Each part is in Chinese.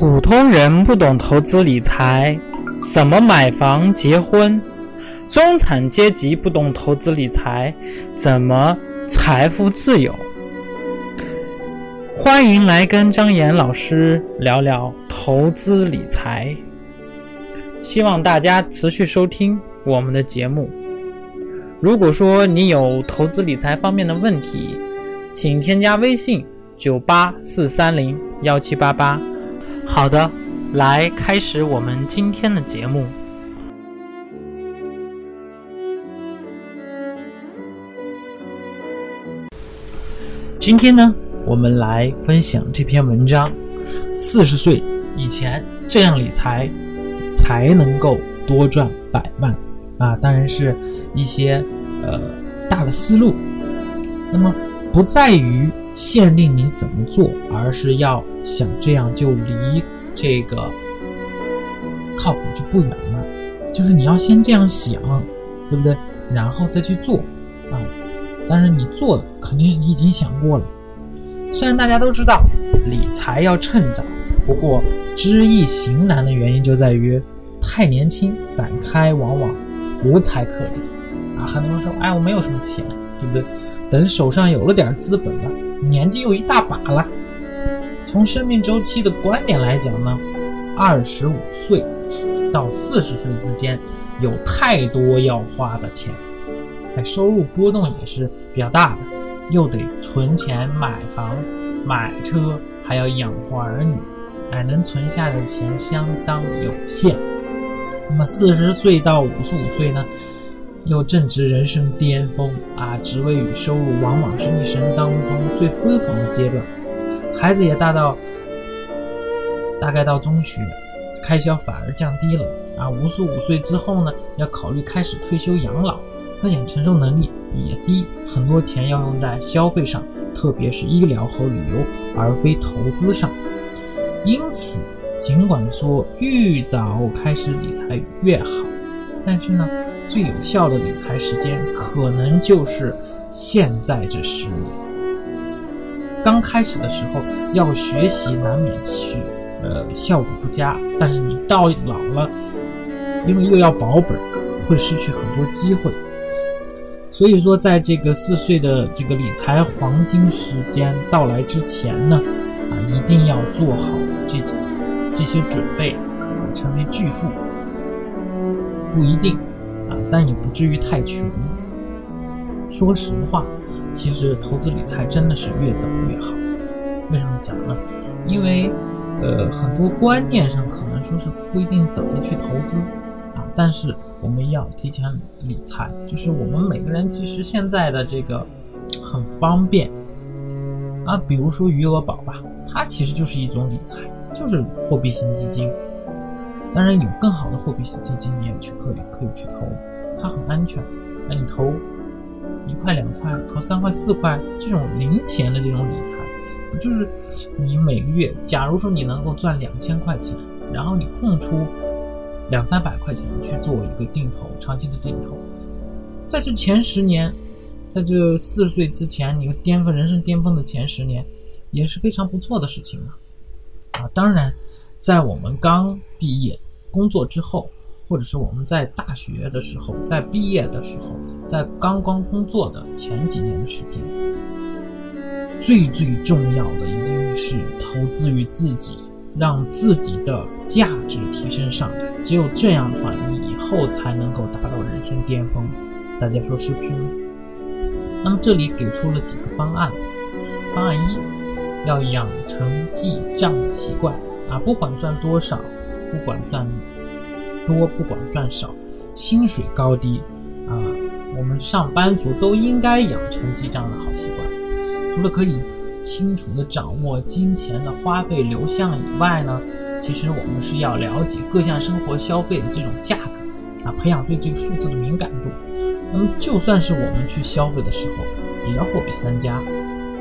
普通人不懂投资理财，怎么买房结婚？中产阶级不懂投资理财，怎么财富自由？欢迎来跟张岩老师聊聊投资理财。希望大家持续收听我们的节目。如果说你有投资理财方面的问题，请添加微信九八四三零幺七八八。好的，来开始我们今天的节目。今天呢，我们来分享这篇文章：四十岁以前这样理财才能够多赚百万啊！当然是一些呃大的思路。那么不在于限定你怎么做，而是要想这样就离这个靠谱就不远了。就是你要先这样想，对不对？然后再去做啊。但是你做肯定是你已经想过了。虽然大家都知道理财要趁早，不过知易行难的原因就在于太年轻，展开往往无财可理啊。很多人说，哎，我没有什么钱，对不对？等手上有了点资本了，年纪又一大把了。从生命周期的观点来讲呢，二十五岁到四十岁之间有太多要花的钱。哎，收入波动也是比较大的，又得存钱买房、买车，还要养活儿女，哎，能存下的钱相当有限。那么四十岁到五十五岁呢，又正值人生巅峰啊，职位与收入往往是一生当中最辉煌的阶段。孩子也大到，大概到中学，开销反而降低了啊。五十五岁之后呢，要考虑开始退休养老。风险承受能力也低，很多钱要用在消费上，特别是医疗和旅游，而非投资上。因此，尽管说越早开始理财越好，但是呢，最有效的理财时间可能就是现在这十年。刚开始的时候要学习，难免去呃效果不佳，但是你到老了，因为又要保本，会失去很多机会。所以说，在这个四岁的这个理财黄金时间到来之前呢，啊，一定要做好这这些准备，成为巨富不一定，但也不至于太穷。说实话，其实投资理财真的是越早越好。为什么讲呢？因为呃，很多观念上可能说是不一定怎么去投资啊，但是。我们要提前理财，就是我们每个人其实现在的这个很方便啊，比如说余额宝吧，它其实就是一种理财，就是货币型基金。当然有更好的货币型基金，你也去可以可以去投，它很安全。那你投一块两块，投三块四块，这种零钱的这种理财，不就是你每个月，假如说你能够赚两千块钱，然后你空出。两三百块钱去做一个定投，长期的定投，在这前十年，在这四十岁之前，你巅峰人生巅峰的前十年，也是非常不错的事情啊！啊，当然，在我们刚毕业工作之后，或者是我们在大学的时候，在毕业的时候，在刚刚工作的前几年的时间，最最重要的一定是投资于自己。让自己的价值提升上来，只有这样的话，你以后才能够达到人生巅峰。大家说是不是呢？那么这里给出了几个方案。方案一，要养成记账的习惯啊，不管赚多少，不管赚多，不管赚少，薪水高低啊，我们上班族都应该养成记账的好习惯。除了可以。清楚的掌握金钱的花费流向以外呢，其实我们是要了解各项生活消费的这种价格啊，培养对这个数字的敏感度。那么就算是我们去消费的时候，也要货比三家，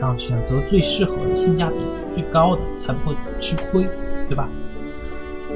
然后选择最适合的、性价比最高的，才不会吃亏，对吧？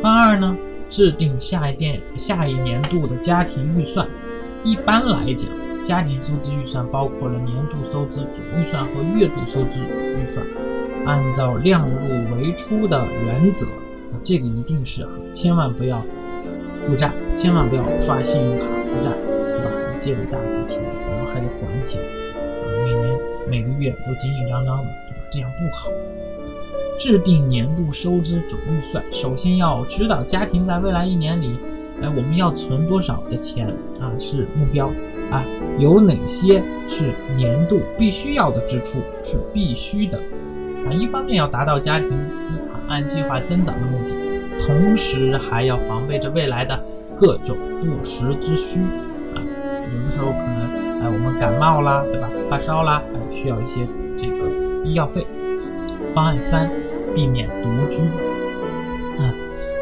方二呢，制定下一年下一年度的家庭预算。一般来讲。家庭收支预算包括了年度收支总预算和月度收支预算，按照量入为出的原则啊这个一定是啊，千万不要负债，千万不要刷信用卡负债，对吧？你借了大笔钱，然后还得还钱，啊，每年每个月都紧紧张张的，对吧？这样不好。制定年度收支总预算，首先要知道家庭在未来一年里，哎，我们要存多少的钱啊？是目标啊？有哪些是年度必须要的支出？是必须的啊？一方面要达到家庭资产按计划增长的目的，同时还要防备着未来的各种不时之需啊。有的时候可能哎，我们感冒啦，对吧？发烧啦，哎，需要一些这个医药费。方案三。避免独居，啊，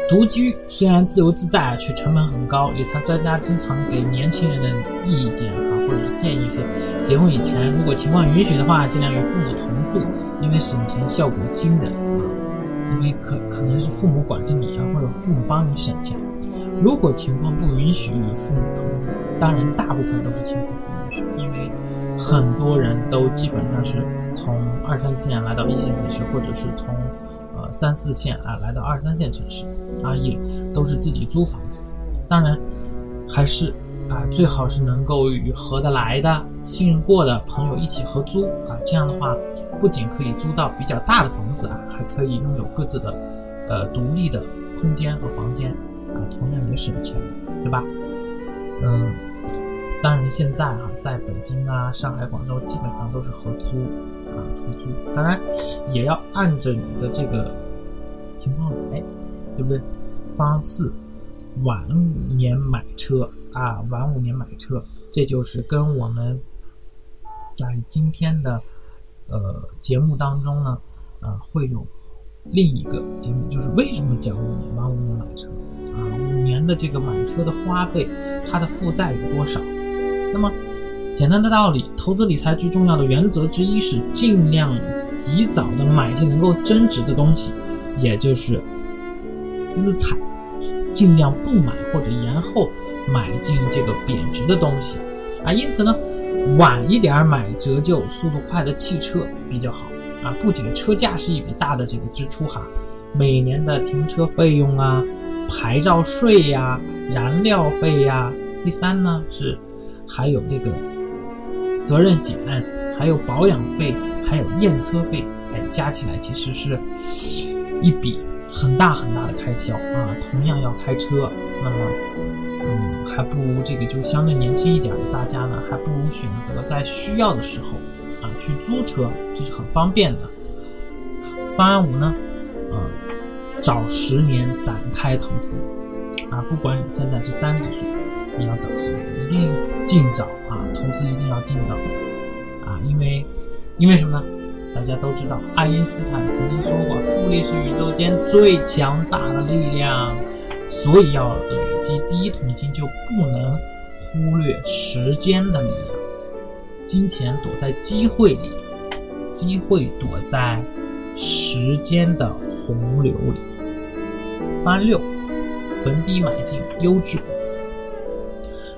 独居虽然自由自在，却成本很高。理财专家经常给年轻人的意见啊，或者是建议是：结婚以前，如果情况允许的话，尽量与父母同住，因为省钱效果惊人啊。因为可可能是父母管着你啊，或者父母帮你省钱。如果情况不允许与父母同住，当然大部分都是情况不允许，因为很多人都基本上是从二三线来到一线城市，或者是从呃三四线啊，来到二三线城市啊，也都是自己租房子。当然，还是啊，最好是能够与合得来的、信任过的朋友一起合租啊。这样的话，不仅可以租到比较大的房子啊，还可以拥有各自的呃独立的空间和房间啊，同样也省钱，对吧？嗯，当然现在啊，在北京啊、上海、广州基本上都是合租。啊，合租当然也要按着你的这个情况来，对不对？方案四，晚五年买车啊，晚五年买车，这就是跟我们在今天的呃节目当中呢，呃，会有另一个节目，就是为什么讲五年晚五年买车啊？五年的这个买车的花费，它的负债有多少？那么。简单的道理，投资理财最重要的原则之一是尽量及早的买进能够增值的东西，也就是资产，尽量不买或者延后买进这个贬值的东西啊。因此呢，晚一点买折旧速度快的汽车比较好啊。不仅车价是一笔大的这个支出哈，每年的停车费用啊、牌照税呀、燃料费呀，第三呢是还有这个。责任险，还有保养费，还有验车费，哎，加起来其实是一笔很大很大的开销啊。同样要开车，那么，嗯，还不如这个就相对年轻一点的大家呢，还不如选择在需要的时候啊去租车，这是很方便的。方案五呢，啊，早十年展开投资啊，不管你现在是三十岁。你要早些，一定尽早啊！投资一定要尽早啊！因为，因为什么呢？大家都知道，爱因斯坦曾经说过，复利是宇宙间最强大的力量，所以要累积第一桶金，就不能忽略时间的力量。金钱躲在机会里，机会躲在时间的洪流里。八六，逢低买进优质股。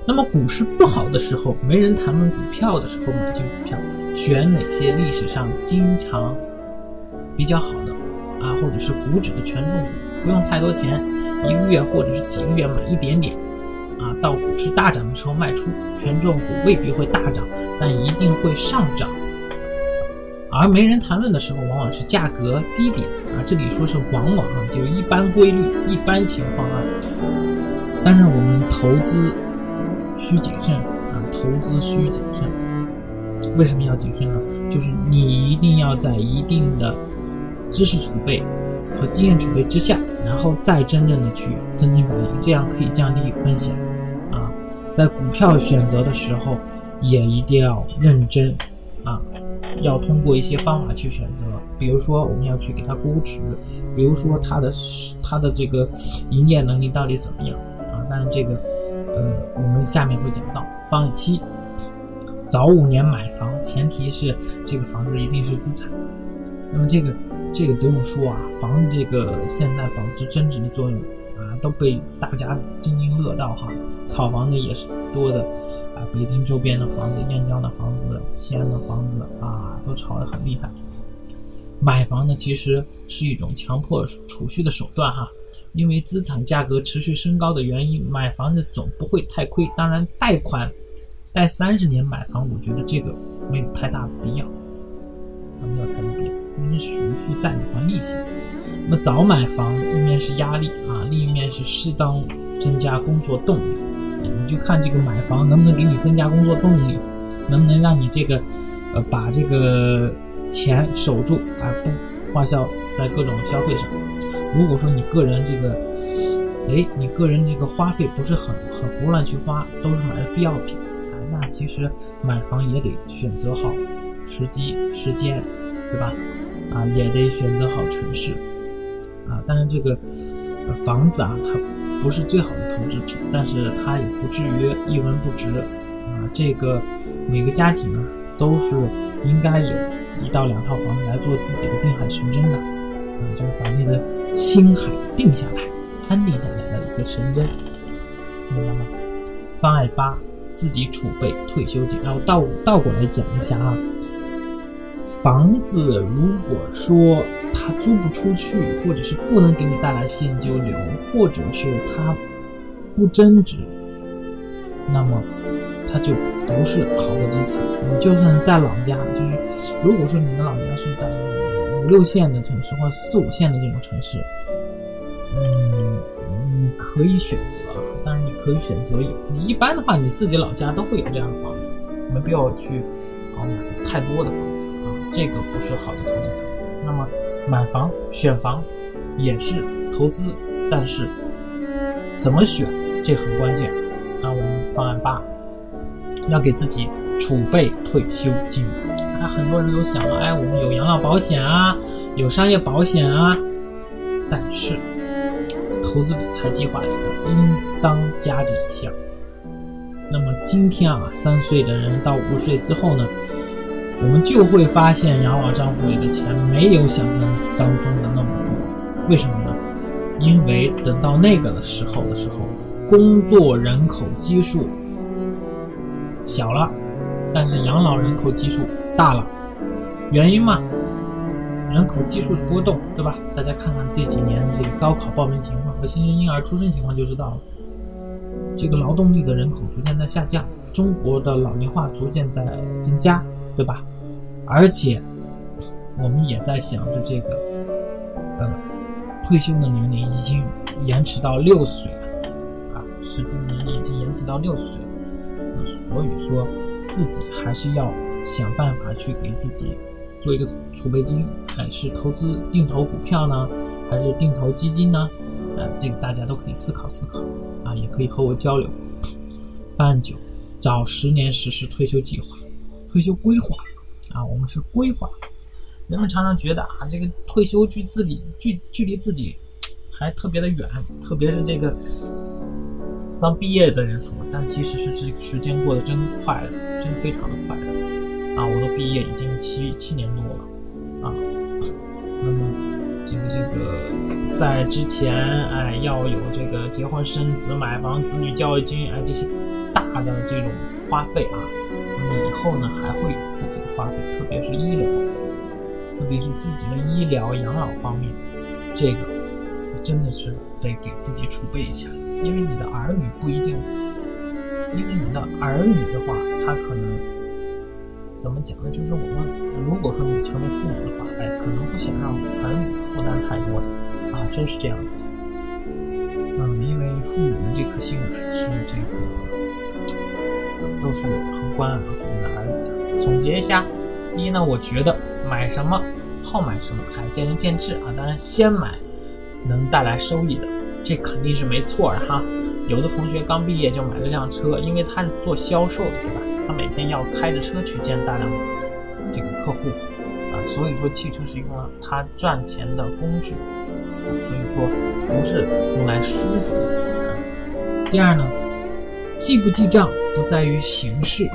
那么股市不好的时候，没人谈论股票的时候，买进股票，选哪些历史上经常比较好的啊，或者是股指的权重股，不用太多钱，一个月或者是几个月买一点点，啊，到股市大涨的时候卖出。权重股未必会大涨，但一定会上涨。而没人谈论的时候，往往是价格低点啊，这里说是往往啊，就是一般规律、一般情况啊。但是，我们投资。需谨慎啊，投资需谨慎。为什么要谨慎呢？就是你一定要在一定的知识储备和经验储备之下，然后再真正的去增金保盈，这样可以降低风险啊。在股票选择的时候，也一定要认真啊，要通过一些方法去选择。比如说，我们要去给它估值，比如说它的它的这个营业能力到底怎么样啊？当然这个。呃，我们下面会讲到方案七，早五年买房，前提是这个房子一定是资产。那么这个这个不用说啊，房子这个现在保值增值的作用啊，都被大家津津乐道哈。炒房的也是多的啊，北京周边的房子、燕郊的房子、西安的房子啊，都炒得很厉害。买房呢，其实是一种强迫储蓄的手段哈。因为资产价格持续升高的原因，买房子总不会太亏。当然，贷款贷三十年买房，我觉得这个没有太大的必要，没有太大必要，因为属于负债，你还利息。那么早买房，一面是压力啊，另一面是适当增加工作动力。你就看这个买房能不能给你增加工作动力，能不能让你这个呃把这个钱守住啊，不花销在各种消费上。如果说你个人这个，哎，你个人这个花费不是很很胡乱去花，都是买的必要品啊，那其实买房也得选择好时机时间，对吧？啊，也得选择好城市啊。当然这个房子啊，它不是最好的投资品，但是它也不至于一文不值啊。这个每个家庭啊，都是应该有一到两套房子来做自己的定海神针的啊，就是把那个。心海定下来、安定下来的一个神针，明白吗？方案八，自己储备退休金。然后倒倒过来讲一下啊，房子如果说它租不出去，或者是不能给你带来现金流，或者是它不增值，那么那就不是好的资产。你就算在老家，就是如果说你的老家是在。五六线的城市或四五线的这种城市，嗯，你可以选择，但是你可以选择有。你一般的话，你自己老家都会有这样的房子，没必要去啊买太多的房子啊，这个不是好的投资。那么买房选房也是投资，但是怎么选这很关键。那我们方案八，要给自己储备退休金。那很多人都想了，哎，我们有养老保险啊，有商业保险啊，但是投资理财计划里的应当加这一项。那么今天啊，三岁的人到五岁之后呢，我们就会发现养老账户里的钱没有想象当中的那么多。为什么呢？因为等到那个的时候的时候，工作人口基数小了，但是养老人口基数。大了，原因嘛，人口基数的波动，对吧？大家看看这几年这个高考报名情况和新生婴儿出生情况就知道了。这个劳动力的人口逐渐在下降，中国的老龄化逐渐在增加，对吧？而且我们也在想着这个，呃，退休的年龄已经延迟到六十岁了，啊，实际年龄已经延迟到六十岁了，所以说自己还是要。想办法去给自己做一个储备金，哎，是投资定投股票呢，还是定投基金呢？呃，这个大家都可以思考思考啊，也可以和我交流。办案九，找十年实施退休计划、退休规划啊，我们是规划。人们常常觉得啊，这个退休距自己距距离自己还特别的远，特别是这个刚毕业的人说，但其实是这时间过得真快了，真非常的快了。啊，我都毕业已经七七年多了，啊，那么这个这个在之前，哎，要有这个结婚生子、买房、子女教育金，哎，这些大的这种花费啊，那么以后呢还会有自己的花费，特别是医疗，特别是自己的医疗养老方面，这个真的是得给自己储备一下，因为你的儿女不一定，因为你的儿女的话，他可能。怎么讲呢？就是我们如果说你成为父母的话，哎，可能不想让儿女负担太多啊，真是这样子。嗯，因为父母的这颗心是这个都是很关爱自己的儿女的。总结一下，第一呢，我觉得买什么好买什么，还见仁见智啊。当然，先买能带来收益的，这肯定是没错的哈。有的同学刚毕业就买了辆车，因为他是做销售的，对吧？他每天要开着车去见大量的这个客户啊，所以说汽车是用了他赚钱的工具啊，所以说不是用来舒服的。第二呢，记不记账不在于形式，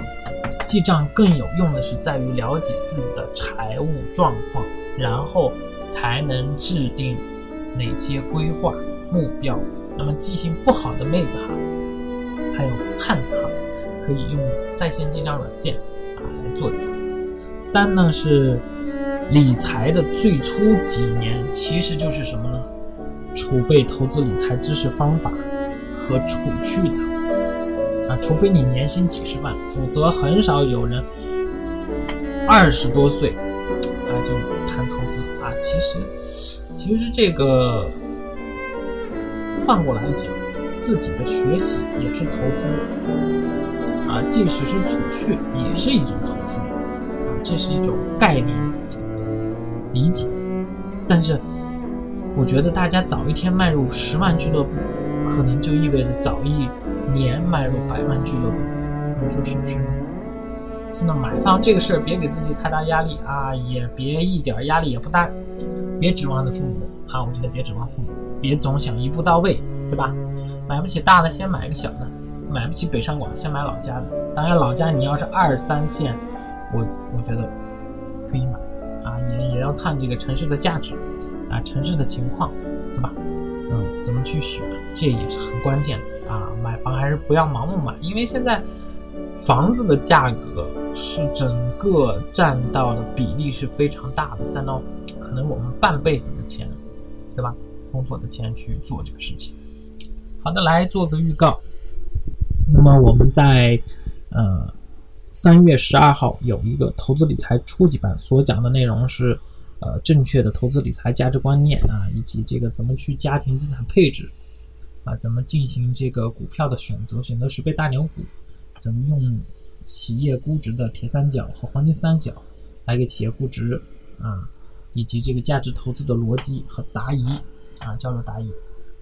记账更有用的是在于了解自己的财务状况，然后才能制定哪些规划目标。那么记性不好的妹子哈，还有汉子哈。可以用在线记账软件啊来做一做。三呢是理财的最初几年其实就是什么呢？储备投资理财知识方法和储蓄的啊，除非你年薪几十万，否则很少有人二十多岁啊就谈投资啊。其实，其实这个换过来讲，自己的学习也是投资啊，即使是储蓄也是一种投资啊，这是一种概念理解，但是。我觉得大家早一天迈入十万俱乐部，可能就意味着早一年迈入百万俱乐部。你说是不是？现在买房这个事儿，别给自己太大压力啊，也别一点压力也不大，别指望着父母啊。我觉得别指望父母，别总想一步到位，对吧？买不起大的，先买个小的；买不起北上广，先买老家的。当然，老家你要是二三线，我我觉得可以买啊，也也要看这个城市的价值。啊，城市的情况，对吧？嗯，怎么去选，这也是很关键的啊。买房还是不要盲目买，因为现在房子的价格是整个占到的比例是非常大的，占到可能我们半辈子的钱，对吧？工作的钱去做这个事情。好的，来做个预告。那么我们在呃三月十二号有一个投资理财初级班，所讲的内容是。呃，正确的投资理财价值观念啊，以及这个怎么去家庭资产配置啊，怎么进行这个股票的选择，选择十倍大牛股，怎么用企业估值的铁三角和黄金三角来给企业估值啊，以及这个价值投资的逻辑和答疑啊，交流答疑，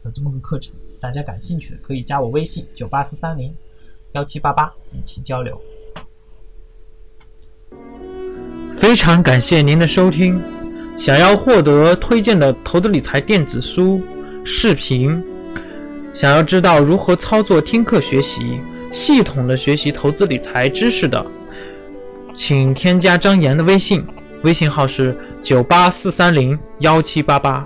有这么个课程，大家感兴趣的可以加我微信九八四三零幺七八八一起交流。非常感谢您的收听。想要获得推荐的投资理财电子书、视频，想要知道如何操作听课学习、系统的学习投资理财知识的，请添加张岩的微信，微信号是九八四三零幺七八八，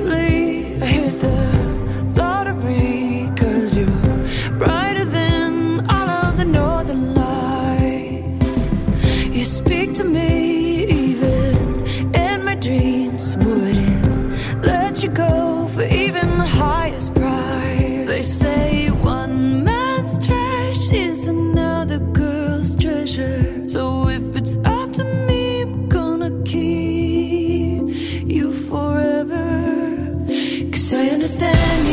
lately understand